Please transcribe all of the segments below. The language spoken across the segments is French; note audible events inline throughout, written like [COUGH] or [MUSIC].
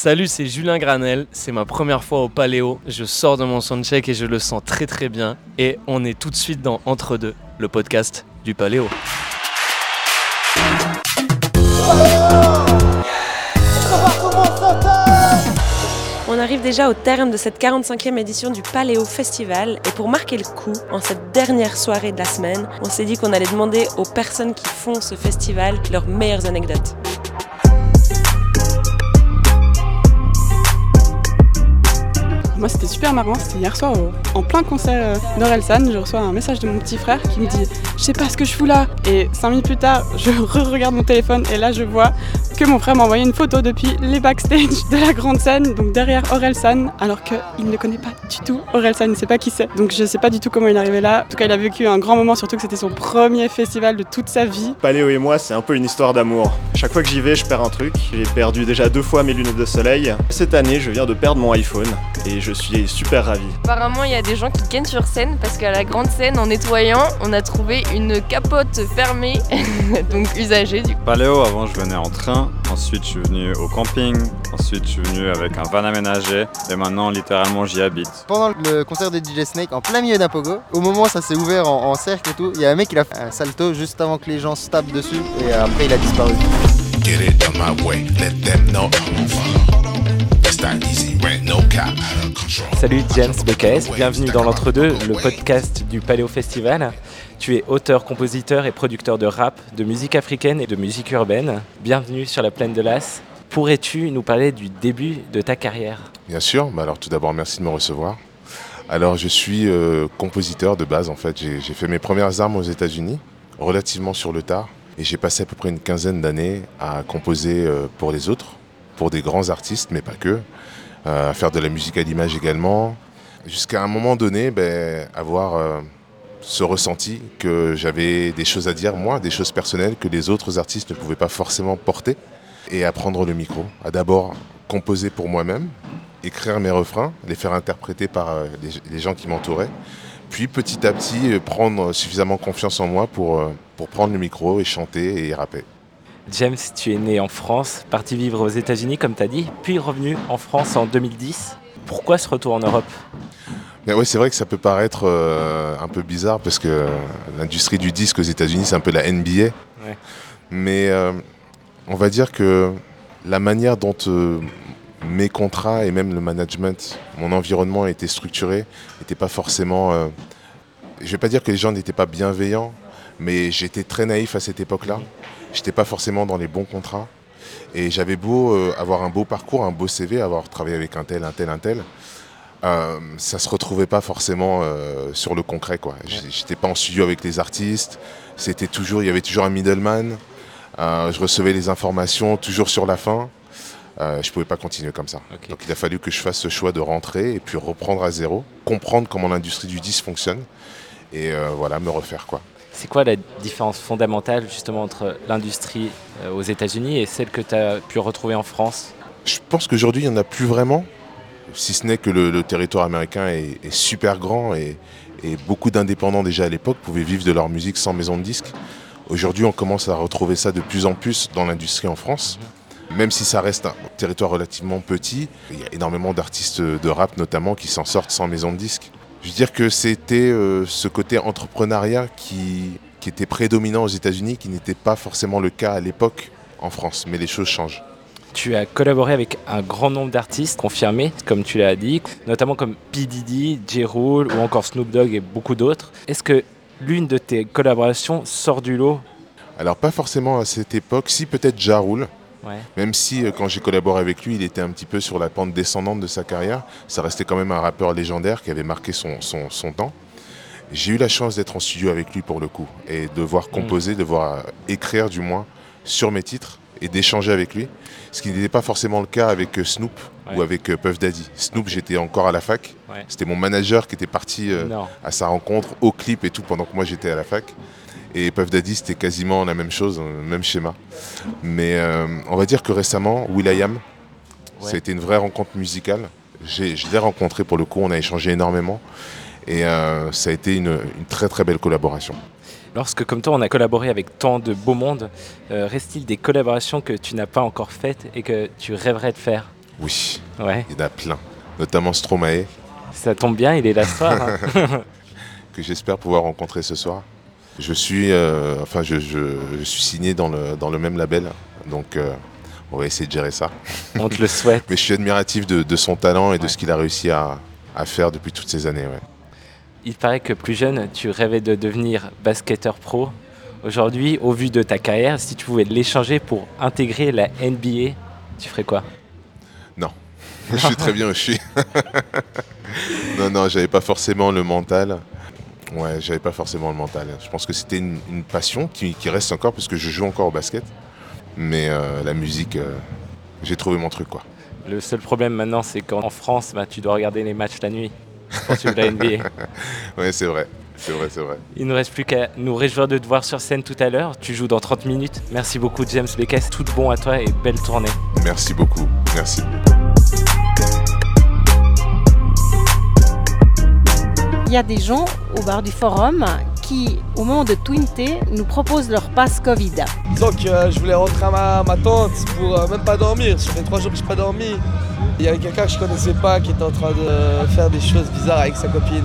Salut, c'est Julien Granel, c'est ma première fois au Paléo, je sors de mon soundcheck et je le sens très très bien et on est tout de suite dans Entre deux, le podcast du Paléo. On arrive déjà au terme de cette 45e édition du Paléo Festival et pour marquer le coup, en cette dernière soirée de la semaine, on s'est dit qu'on allait demander aux personnes qui font ce festival leurs meilleures anecdotes. Moi, c'était super marrant. C'était hier soir en plein concert euh, d'Orelsan. Je reçois un message de mon petit frère qui me dit Je sais pas ce que je fous là. Et cinq minutes plus tard, je re-regarde mon téléphone et là, je vois que mon frère m'a envoyé une photo depuis les backstage de la grande scène, donc derrière Orelsan, alors qu'il ne connaît pas du tout Orelsan, il ne sait pas qui c'est. Donc je sais pas du tout comment il est arrivé là. En tout cas, il a vécu un grand moment, surtout que c'était son premier festival de toute sa vie. Paléo et moi, c'est un peu une histoire d'amour. Chaque fois que j'y vais, je perds un truc. J'ai perdu déjà deux fois mes lunettes de soleil. Cette année, je viens de perdre mon iPhone et je suis super ravi. Apparemment, il y a des gens qui gagnent sur scène parce qu'à la grande scène, en nettoyant, on a trouvé une capote fermée, [LAUGHS] donc usagée du coup. Paléo, avant je venais en train, ensuite je suis venu au camping, ensuite je suis venu avec un van aménagé et maintenant littéralement j'y habite. Pendant le concert de DJ Snake, en plein milieu d'un pogo, au moment où ça s'est ouvert en, en cercle et tout, il y a un mec qui a fait un salto juste avant que les gens se tapent dessus et après il a disparu. Get it on my way, let them know I'm over. It's that easy, ain't Salut James BKS, bienvenue dans l'Entre-deux, le podcast du Paléo Festival. Tu es auteur, compositeur et producteur de rap, de musique africaine et de musique urbaine. Bienvenue sur la plaine de l'As. Pourrais-tu nous parler du début de ta carrière? Bien sûr, bah alors tout d'abord merci de me recevoir. Alors je suis euh, compositeur de base en fait, j'ai fait mes premières armes aux États-Unis, relativement sur le tard, et j'ai passé à peu près une quinzaine d'années à composer euh, pour les autres, pour des grands artistes, mais pas que, à faire de la musique à l'image également, jusqu'à un moment donné ben, avoir euh, ce ressenti que j'avais des choses à dire moi, des choses personnelles que les autres artistes ne pouvaient pas forcément porter, et à prendre le micro, à d'abord composer pour moi-même, écrire mes refrains, les faire interpréter par euh, les, gens qui m'entouraient, puis petit à petit euh, prendre suffisamment confiance en moi pour, euh, pour prendre le micro et chanter et rapper. James, tu es né en France, parti vivre aux États-Unis comme tu as dit, puis revenu en France en 2010. Pourquoi ce retour en Europe? Mais c'est vrai que ça peut paraître euh, un peu bizarre parce que l'industrie du disque aux États-Unis, c'est un peu la NBA. Ouais. Mais euh, on va dire que la manière dont euh, mes contrats et même le management, mon environnement été structuré, n'était pas forcément. je ne vais pas dire que les gens n'étaient pas bienveillants, mais j'étais très naïf à cette époque-là. J'étais pas forcément dans les bons contrats. Et j'avais beau euh, avoir un beau parcours, un beau CV, avoir travaillé avec un tel, un tel, un tel. Euh, ça se retrouvait pas forcément euh, sur le concret quoi. J'étais pas en studio avec les artistes. C'était toujours, il y avait toujours un middleman. Euh, je recevais les informations toujours sur la fin. Euh, je pouvais pas continuer comme ça. Donc il a fallu que je fasse ce choix de rentrer et puis reprendre à zéro, comprendre comment l'industrie du disque fonctionne et euh, voilà me refaire quoi. C'est quoi la différence fondamentale justement entre l'industrie euh, aux États-Unis et celle que tu as pu retrouver en France? Je pense qu'aujourd'hui, il n'y en a plus vraiment, si ce n'est que le, territoire américain est, super grand et, et beaucoup d'indépendants déjà à l'époque pouvaient vivre de leur musique sans maison de disque. Aujourd'hui, on commence à retrouver ça de plus en plus dans l'industrie en France. Même si ça reste un territoire relativement petit, il y a énormément d'artistes de rap notamment qui s'en sortent sans maison de disque. Je veux dire que c'était euh, ce côté entrepreneuriat qui, qui était prédominant aux États-Unis, qui n'était pas forcément le cas à l'époque en France. Mais les choses changent. Tu as collaboré avec un grand nombre d'artistes confirmés, comme tu l'as dit, notamment comme P. Diddy, J. Rule ou encore Snoop Dogg et beaucoup d'autres. Est-ce que l'une de tes collaborations sort du lot? Alors pas forcément à cette époque, si peut-être Ja Rule, Ouais. même si euh, quand j'ai collaboré avec lui, il était un petit peu sur la pente descendante de sa carrière, ça restait quand même un rappeur légendaire qui avait marqué son, son, son temps. J'ai eu la chance d'être en studio avec lui pour le coup, et de voir composer, de voir euh, écrire du moins sur mes titres, et d'échanger avec lui, ce qui n'était pas forcément le cas avec euh, Snoop Ouais. ou avec Puff Daddy. Snoop, j'étais encore à la fac, Ouais. c'était mon manager qui était parti euh, à sa rencontre, au clip et tout, pendant que moi j'étais à la fac. Et Puff Daddy, c'était quasiment la même chose, même schéma. Mais euh, on va dire que récemment, Will.i.am, Ouais. ça a été une vraie rencontre musicale. J'ai- Je l'ai rencontré pour le coup, on a échangé énormément. Et euh, ça a été une, une très très belle collaboration. Lorsque, comme toi, on a collaboré avec tant de beau monde, euh, reste-t-il des collaborations que tu n'as pas encore faites et que tu rêverais de faire? Oui, Ouais. il y en a plein. Notamment Stromae, Ça tombe bien, il est là ce soir. hein. [LAUGHS] que j'espère pouvoir rencontrer ce soir. Je suis, euh, enfin, je, je- je suis signé dans le, dans le même label, donc euh, on va essayer de gérer ça. On te le souhaite. [LAUGHS] Mais je suis admiratif de, de son talent et de ce qu'il a réussi à, à faire depuis toutes ces années. ouais. Il paraît que plus jeune, tu rêvais de devenir basketteur pro. Aujourd'hui, au vu de ta carrière, si tu pouvais l'échanger pour intégrer la NBA, tu ferais quoi? [LAUGHS] Je suis très bien où je suis. [LAUGHS] non, non, j'avais pas forcément le mental. Ouais, j'avais pas forcément le mental. Je pense que c'était une, une passion qui, qui reste encore parce que je joue encore au basket. Mais euh, la musique, euh, j'ai trouvé mon truc quoi. Le seul problème maintenant, c'est qu'en France, bah, tu dois regarder les matchs la nuit pour suivre la NBA. [LAUGHS] Ouais, c'est vrai. C'est vrai, c'est vrai. Il ne reste plus qu'à nous réjouir de te voir sur scène tout à l'heure. Tu joues dans 30 minutes. Merci beaucoup, James Beckes. Tout bon à toi et belle tournée. Merci beaucoup. Merci. Il y a des gens au bar du forum qui, au moment de twinter, nous proposent leur passe Covid. Disons que euh, je voulais rentrer à ma, ma tante pour euh, même pas dormir. Ça fait trois jours que je n'ai pas dormi. Il y avait quelqu'un que je connaissais pas qui était en train de faire des choses bizarres avec sa copine.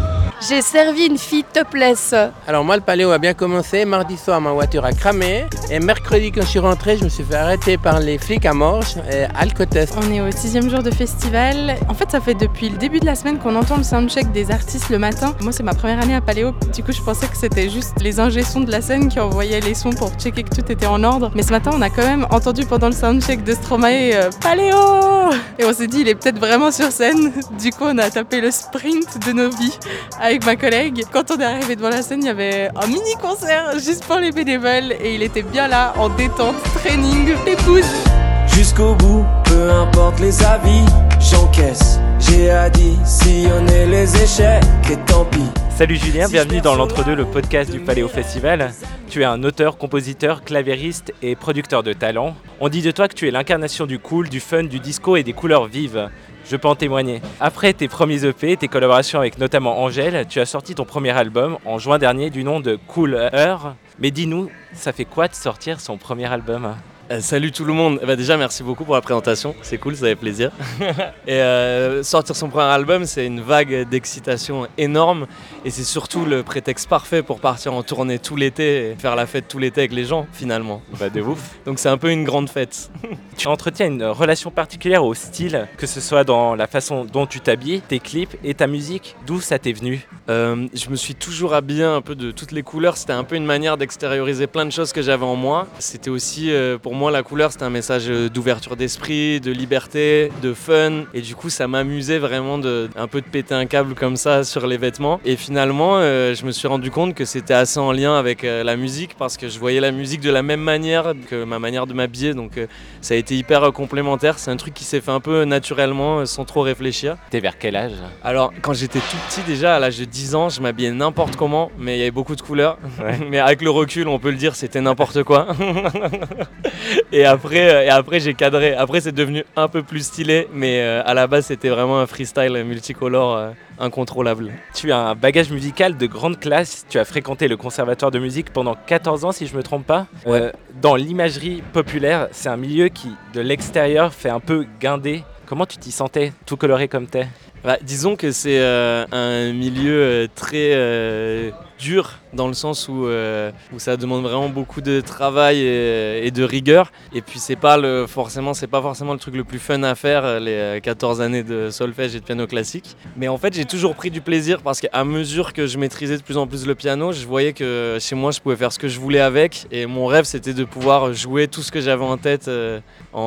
J'ai servi une fille topless. Alors moi le paléo a bien commencé, mardi soir ma voiture a cramé et mercredi quand je suis rentré je me suis fait arrêter par les flics à Morges et alcotest. On est au sixième jour de festival. En fait, ça fait depuis le début de la semaine qu'on entend le soundcheck des artistes le matin. Moi, c'est ma première année à Paléo. Du coup, je pensais que c'était juste les ingé sons de la scène qui envoyaient les sons pour checker que tout était en ordre. Mais ce matin, on a quand même entendu pendant le soundcheck de Stromae euh, Paléo Et on s'est dit, il est peut-être vraiment sur scène. Du coup, on a tapé le sprint de nos vies avec ma collègue. Quand on est arrivé devant la scène, il y avait un mini concert juste pour les bénévoles et il était bien là en détente, training, épouse. Jusqu'au bout, peu importe les avis, j'encaisse. J'ai additionné les échecs et tant pis. Salut Julien, bienvenue dans l'Entre-deux, le podcast du Paléo Festival. Tu es un auteur, compositeur, claviériste et producteur de talent. On dit de toi que tu es l'incarnation du cool, du fun, du disco et des couleurs vives. Je peux en témoigner. Après tes premiers EP, tes collaborations avec notamment Angèle, tu as sorti ton premier album en juin dernier du nom de Cool Heure. Mais dis-nous, ça fait quoi de sortir son premier album? Euh, salut tout le monde. Eh ben, déjà, merci beaucoup pour la présentation. C'est cool, ça fait plaisir. [LAUGHS] et euh, sortir son premier album, c'est une vague d'excitation énorme. Et c'est surtout le prétexte parfait pour partir en tournée tout l'été et faire la fête tout l'été avec les gens, finalement. Bah de ouf. Donc c'est un peu une grande fête. [LAUGHS] Tu entretiens une relation particulière au style, que ce soit dans la façon dont tu t'habilles, tes clips et ta musique. D'où ça t'est venu? Euh, je me suis toujours habillé un peu de toutes les couleurs. C'était un peu une manière d'extérioriser plein de choses que j'avais en moi. C'était aussi, euh, pour moi, la couleur, c'était un message euh, d'ouverture d'esprit, de liberté, de fun. Et du coup, ça m'amusait vraiment de un peu de péter un câble comme ça sur les vêtements. Et finalement, euh, je me suis rendu compte que c'était assez en lien avec euh, la musique parce que je voyais la musique de la même manière que ma manière de m'habiller. Donc, euh, ça a été hyper complémentaire. C'est un truc qui s'est fait un peu naturellement, sans trop réfléchir. T'es vers quel âge? Alors, quand j'étais tout petit, déjà à l'âge de 10 ans, je m'habillais n'importe comment, mais il y avait beaucoup de couleurs. Ouais. [LAUGHS] mais avec le recul, on peut le dire, c'était n'importe quoi. [LAUGHS] [LAUGHS] et après, euh, et après j'ai cadré. Après, c'est devenu un peu plus stylé, mais euh, à la base, c'était vraiment un freestyle multicolore euh, incontrôlable. Tu as un bagage musical de grande classe. Tu as fréquenté le conservatoire de musique pendant 14 ans, si je me trompe pas. Ouais. Euh, dans l'imagerie populaire, c'est un milieu qui, de l'extérieur, fait un peu guindé. Comment tu t'y sentais, tout coloré comme t'es? Bah, disons que c'est euh, un milieu euh, très dur dans le sens où, euh, où ça demande vraiment beaucoup de travail et, et de rigueur. Et puis c'est pas le forcément c'est pas forcément le truc le plus fun à faire euh, les euh, 14 années de solfège et de piano classique. Mais en fait j'ai toujours pris du plaisir parce qu'à mesure que je maîtrisais de plus en plus le piano, je voyais que chez moi je pouvais faire ce que je voulais avec. Et mon rêve c'était de pouvoir jouer tout ce que j'avais en tête euh, en,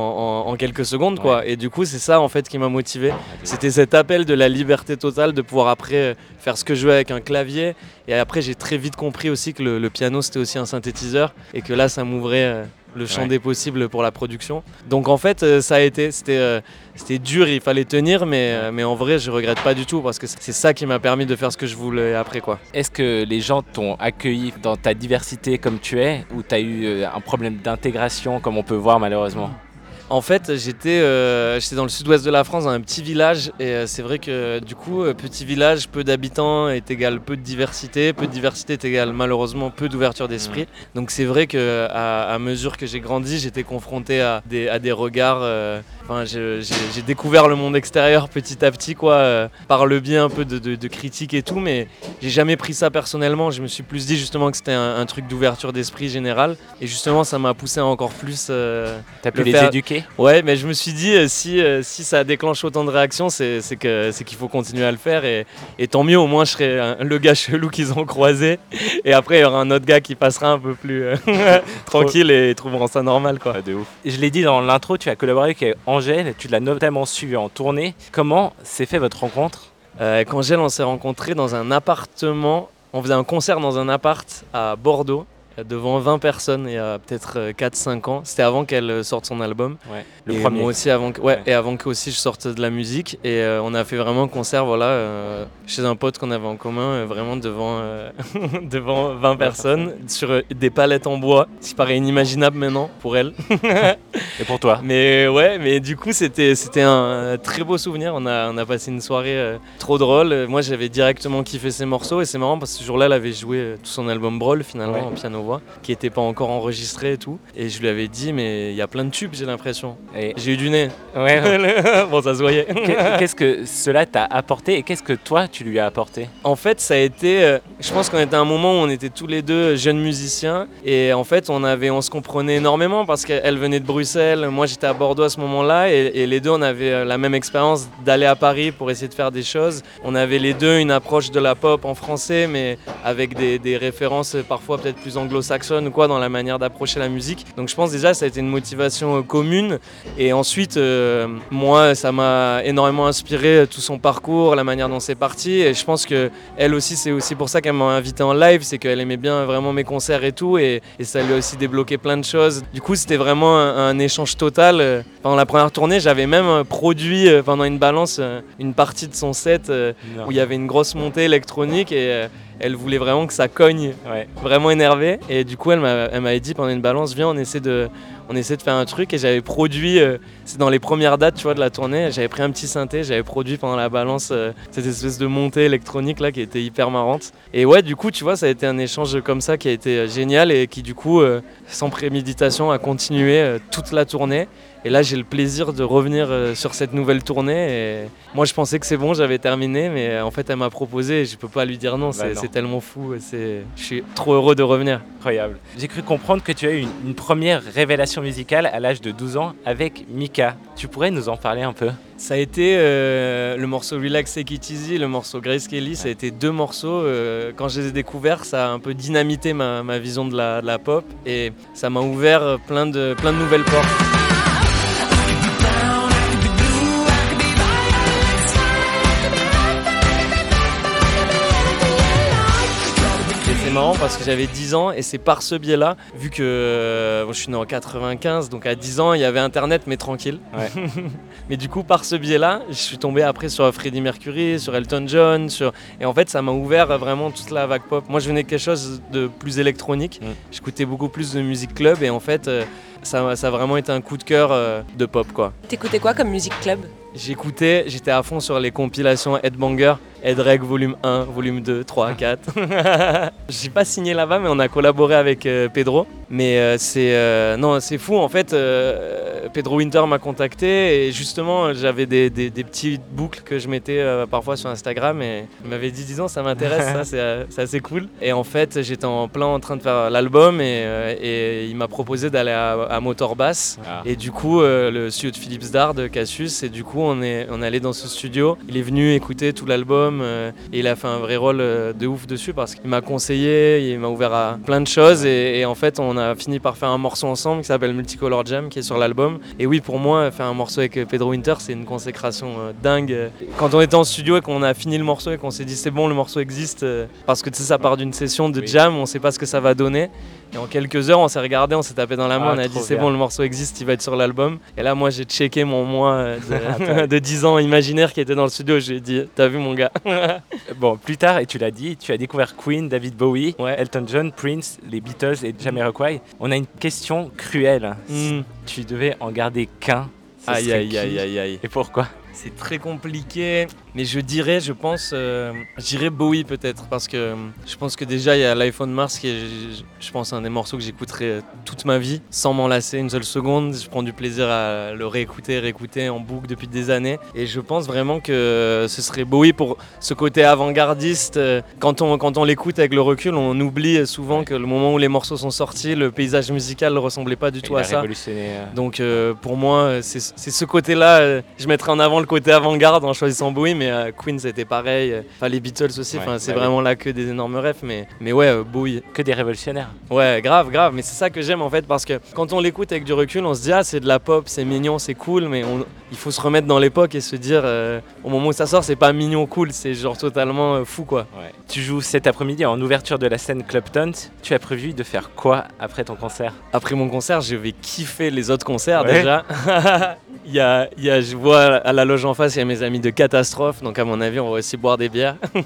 en- en quelques secondes quoi. Et du coup c'est ça en fait qui m'a motivé. C'était cet appel de la liberté totale de pouvoir après euh, faire ce que je veux avec un clavier. Et après, j'ai très vite compris aussi que le, le piano, c'était aussi un synthétiseur. Et que là, ça m'ouvrait euh, le champ Ouais. des possibles pour la production. Donc en fait, euh, ça a été, c'était, euh, c'était dur, il fallait tenir. Mais, mais en vrai, je regrette pas du tout parce que c'est ça qui m'a permis de faire ce que je voulais après. quoi. Est-ce que les gens t'ont accueilli dans ta diversité comme tu es ou t'as eu un problème d'intégration comme on peut voir malheureusement? En fait, j'étais euh, j'étais dans le sud-ouest de la France, dans un petit village, et euh, c'est vrai que du coup, euh, petit village, peu d'habitants est égal peu de diversité, peu de diversité est égal malheureusement peu d'ouverture d'esprit. Donc c'est vrai que à, à mesure que j'ai grandi, j'étais confronté à des, à des regards euh, Enfin, j'ai découvert le monde extérieur petit à petit, quoi, euh, par le biais un peu de, de, de critiques et tout, mais j'ai jamais pris ça personnellement. Je me suis plus dit justement que c'était un, un truc d'ouverture d'esprit général, et justement, ça m'a poussé à encore plus. euh, T'as pu le les faire. éduquer? Ouais, mais je me suis dit, euh, si, euh, si ça déclenche autant de réactions, c'est c'est que- c'est qu'il faut continuer à le faire, et, et tant mieux, au moins, je serai un- le gars chelou qu'ils ont croisé, et après, il y aura un autre gars qui passera un peu plus euh, [LAUGHS] tranquille et trouveront ça normal, quoi. de ouf. Je l'ai dit dans l'intro, tu as collaboré avec Angèle, tu l'as notamment suivi en tournée. Comment s'est fait votre rencontre? Euh, Angèle, on s'est rencontrés dans un appartement. On faisait un concert dans un appart à Bordeaux, devant 20 personnes, il y a peut-être euh, 4-5 ans. C'était avant qu'elle euh, sorte son album. Ouais, le et premier. Moi aussi, avant que, ouais, et avant que aussi je sorte de la musique. Et euh, on a fait vraiment un concert voilà, euh, chez un pote qu'on avait en commun, euh, vraiment devant, euh, [LAUGHS] devant 20 personnes, sur euh, des palettes en bois, ce qui paraît inimaginable maintenant pour elle. [LAUGHS] Et pour toi Mais ouais, mais du coup, c'était un très beau souvenir. On a, on a passé une soirée euh, trop drôle. Euh, Moi, j'avais directement kiffé ses morceaux et c'est marrant parce que ce jour-là, elle avait joué euh, tout son album Brawl finalement en qui n'était pas encore enregistré et tout. Et je lui avais dit, mais il y a plein de tubes, j'ai l'impression. Et- J'ai eu du nez. Ouais, ouais. [LAUGHS] bon, ça se voyait. Qu'est- Qu'est-ce que cela t'a apporté et qu'est-ce que toi tu lui as apporté? En fait, ça a été. euh, je pense qu'on était à un moment où on était tous les deux jeunes musiciens et en fait, on avait, on se comprenait énormément parce qu'elle venait de Bruxelles, moi j'étais à Bordeaux à ce moment-là et, et les deux, on avait euh, la même expérience d'aller à Paris pour essayer de faire des choses. On avait les deux une approche de la pop en français, mais avec des, des références parfois peut-être plus anglo-saxonnes ou quoi dans la manière d'approcher la musique. Donc je pense déjà ça a été une motivation euh, commune et ensuite, euh, moi, ça m'a énormément inspiré euh, tout son parcours, la manière dont c'est parti. Et je pense que elle aussi, c'est aussi pour ça qu'elle m'a invité en live, c'est qu'elle aimait bien vraiment mes concerts et tout, et, et ça lui a aussi débloqué plein de choses. Du coup, c'était vraiment un, un échange total. Pendant la première tournée, j'avais même produit pendant une balance une partie de son set où il y avait une grosse montée électronique et elle voulait vraiment que ça cogne, Ouais. vraiment énervée. Et du coup, elle m'a- elle m'avait dit pendant une balance, viens, on essaie de, on essaie de faire un truc. Et j'avais produit, euh, c'est dans les premières dates, tu vois, de la tournée. J'avais pris un petit synthé, j'avais produit pendant la balance euh, cette espèce de montée électronique là qui était hyper marrante. Et ouais, du coup, tu vois, ça a été un échange comme ça qui a été euh, génial et qui du coup, sans préméditation, a continué toute la tournée. Et là, j'ai le plaisir de revenir sur cette nouvelle tournée. Et moi, je pensais que c'est bon, j'avais terminé, mais en fait, elle m'a proposé et je peux pas lui dire non. Bah c'est tellement fou. Je suis trop heureux de revenir. Incroyable. J'ai cru comprendre que tu as eu une, une première révélation musicale à l'âge de 12 ans avec Mika. Tu pourrais nous en parler un peu? Ça a été euh, le morceau Relax Take It Easy, le morceau Grace Kelly. Ça a été deux morceaux. euh, quand je les ai découverts, ça a un peu dynamité ma, ma vision de la, de la pop et ça m'a ouvert plein de, plein de nouvelles portes. Marrant parce que j'avais 10 ans et c'est par ce biais-là, vu que euh, je suis né en 95, donc à 10 ans il y avait internet mais tranquille. [LAUGHS] mais du coup par ce biais-là, je suis tombé après sur Freddie Mercury, sur Elton John, sur... et en fait ça m'a ouvert vraiment toute la vague pop. Moi je venais de quelque chose de plus électronique, j'écoutais beaucoup plus de musique club et en fait euh, ça, ça a vraiment été un coup de cœur euh, de pop quoi. T'écoutais quoi comme musique club? J'écoutais, j'étais à fond sur les compilations Headbanger, Headreg volume 1, volume 2, 3, 4. J'ai pas signé là-bas, mais on a collaboré avec euh, Pedro. Mais euh, c'est euh, non, c'est fou en fait. Pedro Winter m'a contacté et justement j'avais des, des, des petites boucles que je mettais parfois sur Instagram et il m'avait dit disons ça m'intéresse, ça c'est assez cool. Et en fait j'étais en plein en train de faire l'album et, et il m'a proposé d'aller à, à Motor Bass. Ah. Et du coup le studio de Philips Dard de Cassius et du coup on est, on est allé dans ce studio. Il est venu écouter tout l'album euh, et il a fait un vrai rôle euh, de ouf dessus parce qu'il m'a conseillé, il m'a ouvert à plein de choses et, et en fait on a fini par faire un morceau ensemble qui s'appelle Multicolor Jam qui est sur l'album. Et oui pour moi faire un morceau avec Pedro Winter c'est une consécration euh, dingue. Quand on était en studio et qu'on a fini le morceau et qu'on s'est dit c'est bon le morceau existe parce que tu sais ça part d'une session de jam, on sait pas ce que ça va donner. Et en quelques heures on s'est regardé, on s'est tapé dans la main, Ah, on a dit c'est bon le morceau existe, il va être sur l'album. Et là moi j'ai checké mon moi euh, de, [LAUGHS] [LAUGHS] Attends. de 10 ans imaginaire qui était dans le studio, j'ai dit t'as vu mon gars? [LAUGHS] Bon, plus tard, et tu l'as dit, tu as découvert Queen, David Bowie, Elton John, Prince, les Beatles et Jamiroquai. On a une question cruelle. Si Mm. tu devais en garder qu'un, Aïe, aïe, aïe, aïe, aïe. Et pourquoi? C'est très compliqué, mais je dirais, je pense, euh, je dirais Bowie peut-être, parce que euh, je pense que déjà il y a l'iPhone Mars qui est, je, pense, un des morceaux que j'écouterai euh, toute ma vie, sans m'en lasser une seule seconde. Je prends du plaisir à le réécouter, réécouter en boucle depuis des années, et je pense vraiment que ce serait Bowie pour ce côté avant-gardiste. Euh, Quand on, quand on l'écoute avec le recul, on oublie souvent que le moment où les morceaux sont sortis, le paysage musical ne ressemblait pas du tout Il à ça. euh, Donc euh, pour moi, euh, c'est ce côté-là. euh, je mettrais en avant le côté avant-garde en choisissant Bowie, mais euh, Queen c'était pareil. Enfin les Beatles aussi. Ouais, Enfin c'est bah vraiment là que des énormes rêves, mais mais ouais euh, Bowie. Que des révolutionnaires. Ouais, grave, grave. Mais c'est ça que j'aime en fait parce que quand on l'écoute avec du recul, on se dit ah c'est de la pop, c'est mignon, c'est cool, mais on- il faut se remettre dans l'époque et se dire euh, au moment où ça sort, c'est pas mignon, cool, c'est genre totalement euh, fou quoi. Ouais. Tu joues cet après-midi en ouverture de la scène Club Taunt. Tu as prévu de faire quoi après ton concert? Après mon concert, je vais kiffer les autres concerts Ouais. déjà. [LAUGHS] y a, y a- je vois à la loge en face, il y a mes amis de Catastrophe, donc à mon avis, on va aussi boire des bières. [LAUGHS]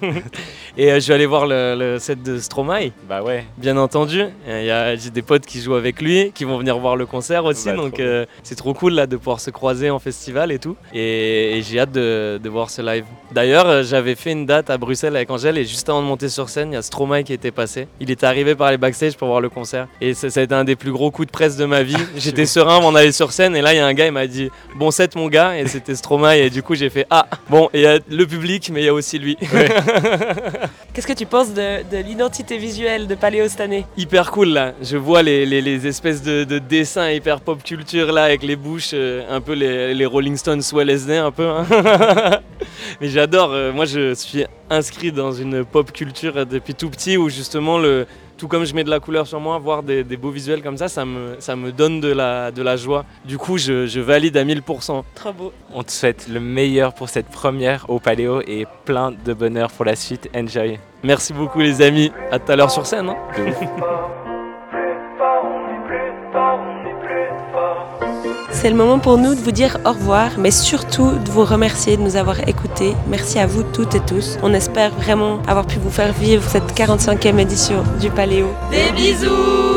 Et euh, je vais aller voir le, le set de Stromae. Bah ouais. Bien entendu. Et il y a- J'ai des potes qui jouent avec lui, qui vont venir voir le concert aussi, Bah, donc euh, c'est trop cool là de pouvoir se croiser en festival et tout. Et, et j'ai hâte de, de voir ce live. D'ailleurs, euh, j'avais fait une date à Bruxelles avec Angèle et juste avant de monter sur scène, il y a Stromae qui était passé. Il était arrivé par les backstage pour voir le concert. Et ça, ça a été un des plus gros coups de presse de ma vie. [LAUGHS] J'étais serein avant d'aller sur scène et là, il y a un gars, il m'a dit Bon set, mon gars. Et c'était Stromae. Et du coup, j'ai fait Ah, bon, et il y a le public, mais il y a aussi lui. [LAUGHS] Qu'est-ce que tu penses de, de l'identité visuelle de Paléo cette année? Hyper cool là. Je vois les, les- les espèces de, de dessins hyper pop culture là avec les bouches, euh, un peu les, les Rolling Stones sous LSD un peu. hein. [LAUGHS] Mais j'adore. euh, moi je suis inscrit dans une pop culture depuis tout petit où justement le tout comme je mets de la couleur sur moi, voir des, des beaux visuels comme ça, ça me, ça me donne de la, de la joie. Du coup, je, je valide à 1000%. Trop beau. On te souhaite le meilleur pour cette première au Paléo et plein de bonheur pour la suite. Enjoy. Merci beaucoup les amis. À tout à l'heure sur scène. hein. [LAUGHS] C'est le moment pour nous de vous dire au revoir, mais surtout de vous remercier de nous avoir écoutés. Merci à vous toutes et tous. On espère vraiment avoir pu vous faire vivre cette 45e édition du Paléo. Des bisous